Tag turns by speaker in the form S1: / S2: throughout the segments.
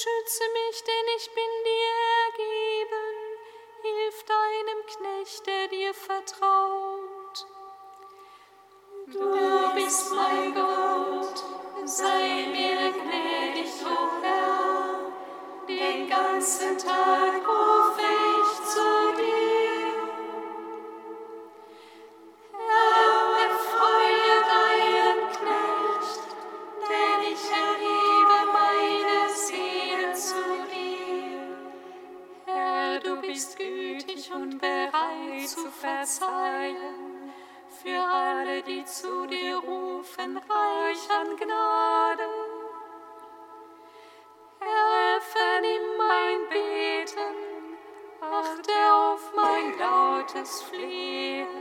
S1: Beschütze mich, denn ich bin dir.
S2: Tages.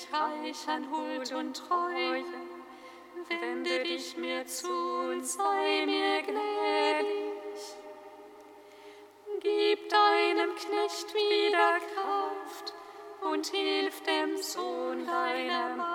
S2: mich
S1: reich an Huld und Treue. Wende dich mir zu und sei mir gnädig. Gib deinem Knecht wieder Kraft und hilf dem Sohn deiner
S2: Mann.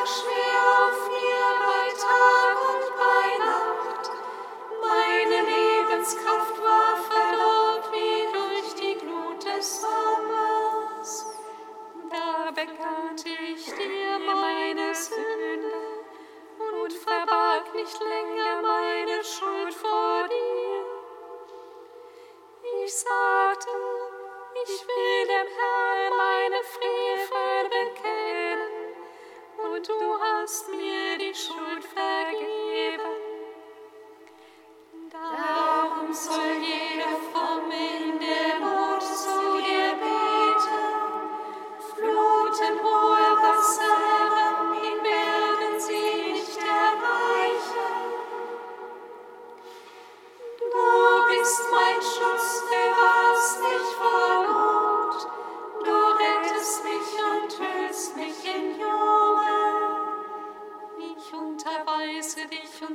S2: Wash me.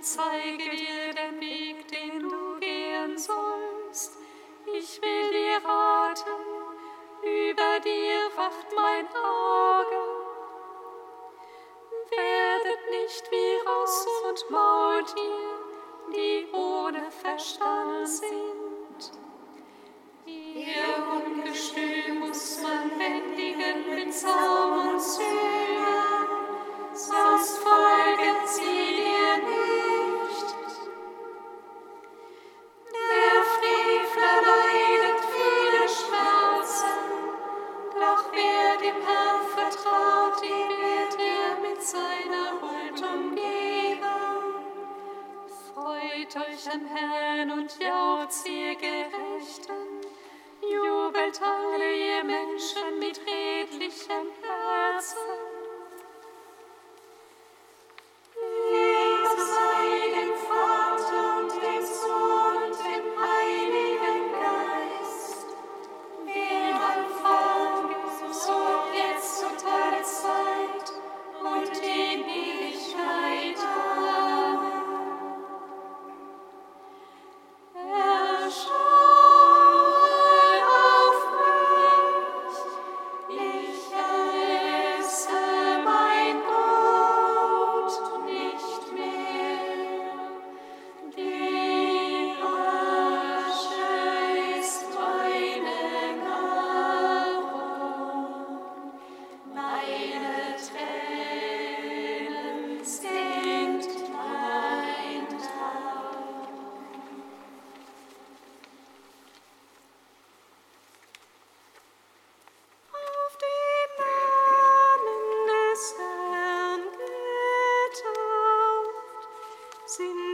S2: zeige dir den Weg, den du gehen sollst. Ich will dir raten, über dir wacht mein Auge. sin.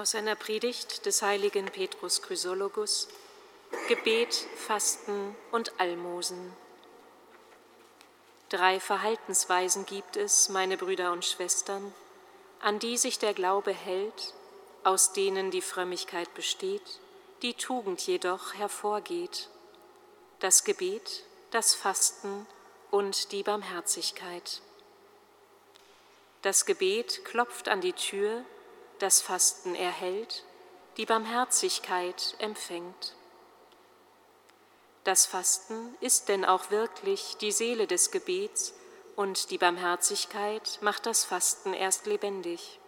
S3: Aus einer Predigt des heiligen Petrus Chrysologus, Gebet, Fasten und Almosen. Drei Verhaltensweisen gibt es, meine Brüder und Schwestern, an die sich der Glaube hält, aus denen die Frömmigkeit besteht, die Tugend jedoch hervorgeht. Das Gebet, das Fasten und die Barmherzigkeit. Das Gebet klopft an die Tür, das Fasten erhält, die Barmherzigkeit empfängt. Das Fasten ist denn auch wirklich die Seele des Gebets und die Barmherzigkeit macht das Fasten erst lebendig.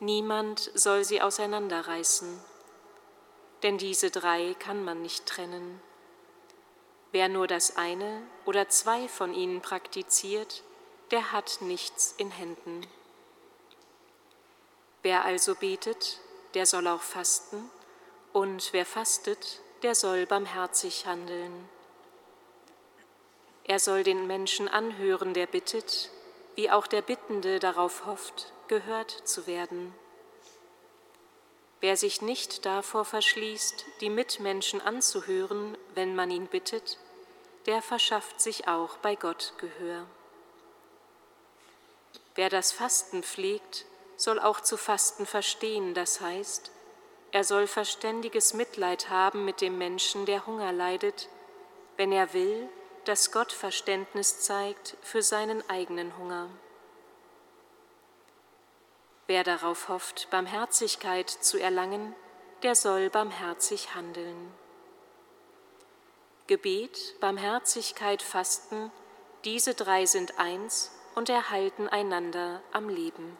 S3: Niemand soll sie auseinanderreißen, denn diese drei kann man nicht trennen. Wer nur das eine oder zwei von ihnen praktiziert, der hat nichts in Händen. Wer also betet, der soll auch fasten, und wer fastet, der soll barmherzig handeln. Er soll den Menschen anhören, der bittet, wie auch der Bittende darauf hofft, gehört zu werden. Wer sich nicht davor verschließt, die Mitmenschen anzuhören, wenn man ihn bittet, der verschafft sich auch bei Gott Gehör. Wer das Fasten pflegt, soll auch zu fasten verstehen, das heißt, er soll verständiges Mitleid haben mit dem Menschen, der Hunger leidet, wenn er will, dass Gott Verständnis zeigt für seinen eigenen Hunger. Wer darauf hofft, Barmherzigkeit zu erlangen, der soll barmherzig handeln. Gebet, Barmherzigkeit, Fasten, diese drei sind eins und erhalten einander am Leben.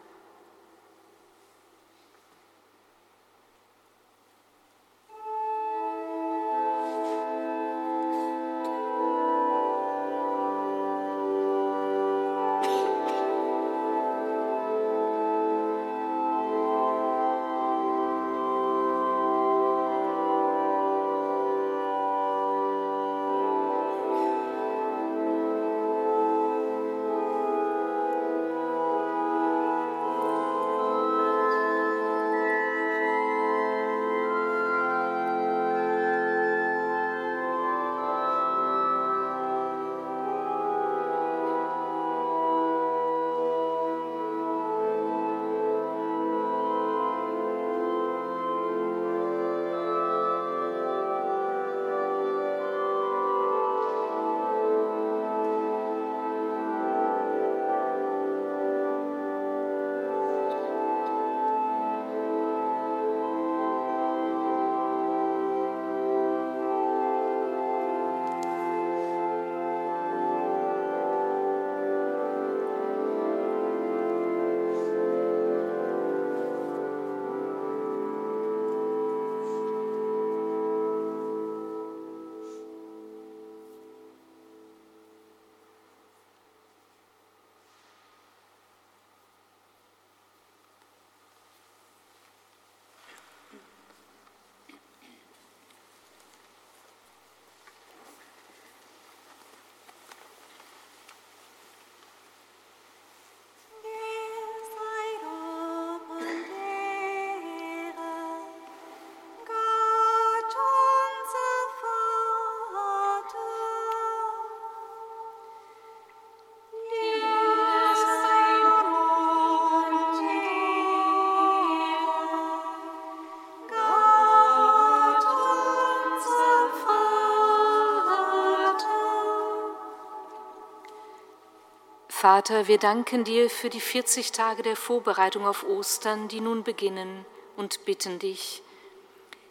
S4: Vater, wir danken dir für die 40 Tage der Vorbereitung auf Ostern, die nun beginnen, und bitten dich,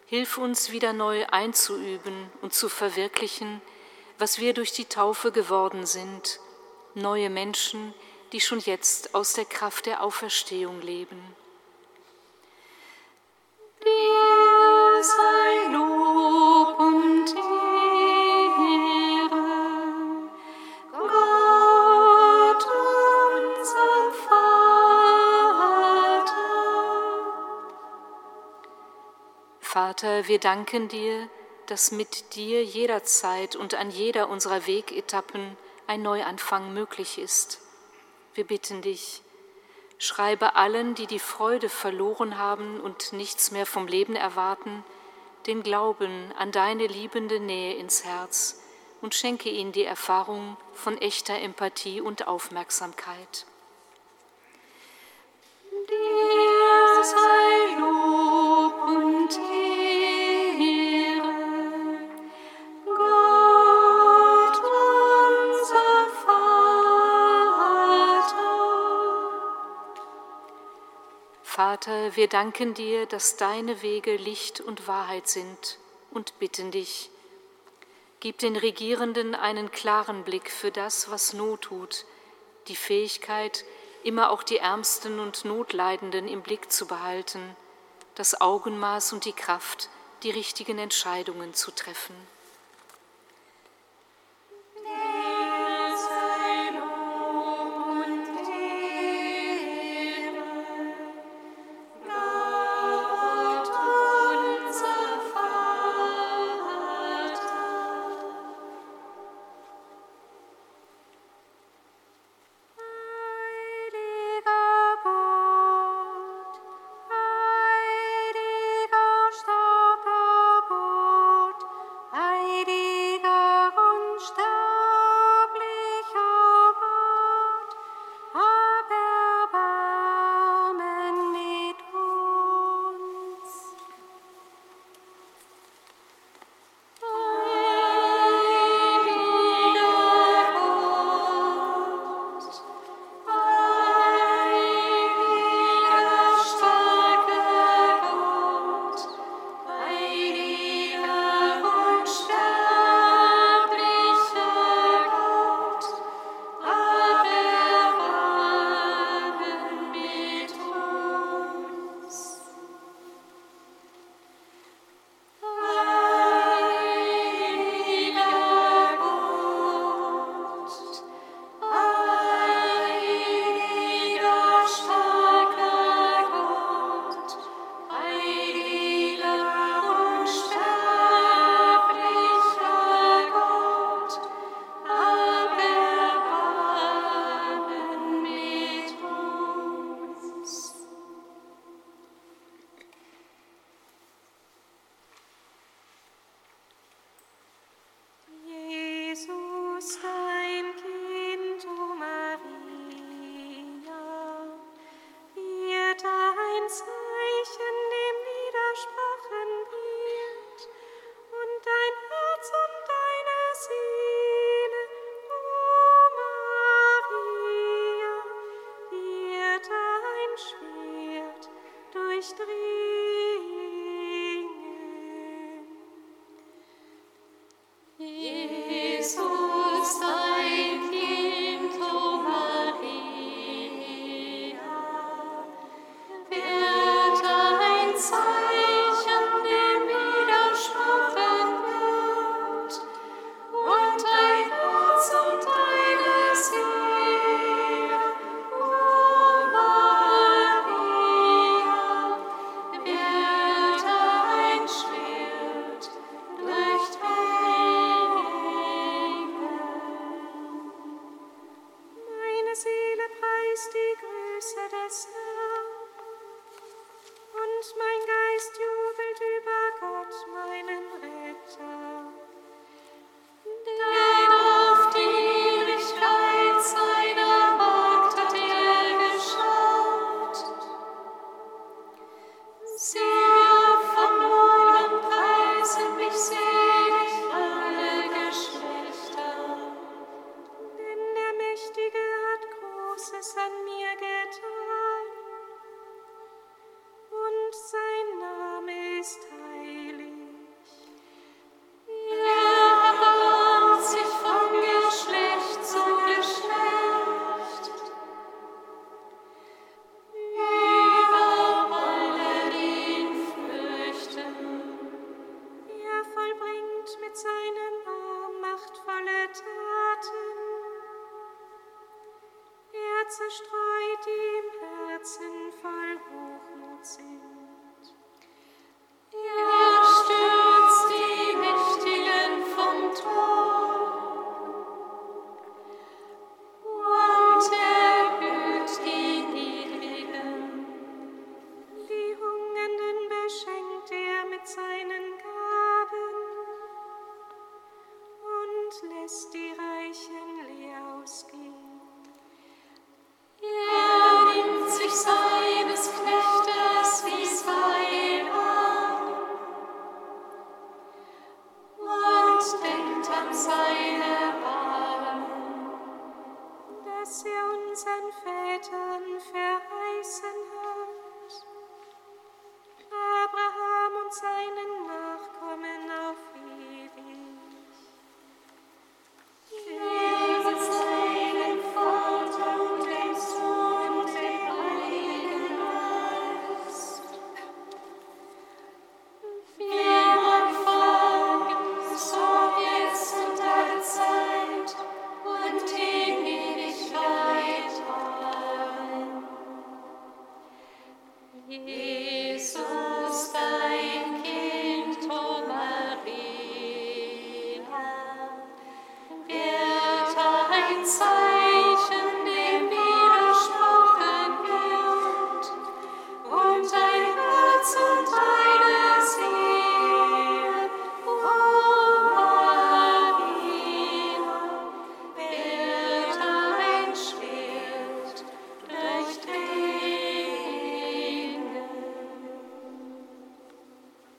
S4: hilf uns wieder neu einzuüben und zu verwirklichen, was wir durch die Taufe geworden sind, neue Menschen, die schon jetzt aus der Kraft der Auferstehung leben. Vater, wir danken dir, dass mit dir jederzeit und an jeder unserer Wegetappen ein Neuanfang möglich ist. Wir bitten dich,
S2: Schreibe allen, die die Freude verloren haben und nichts mehr vom Leben erwarten, den Glauben an deine liebende Nähe ins Herz und schenke ihnen die Erfahrung von echter Empathie und Aufmerksamkeit.
S4: Dir sei Lob Vater,
S2: wir danken dir, dass deine Wege Licht und Wahrheit sind und bitten dich, gib den Regierenden einen klaren Blick für das, was Not tut, die Fähigkeit, immer auch die Ärmsten und Notleidenden im Blick zu behalten, das Augenmaß und die Kraft, die richtigen Entscheidungen zu treffen.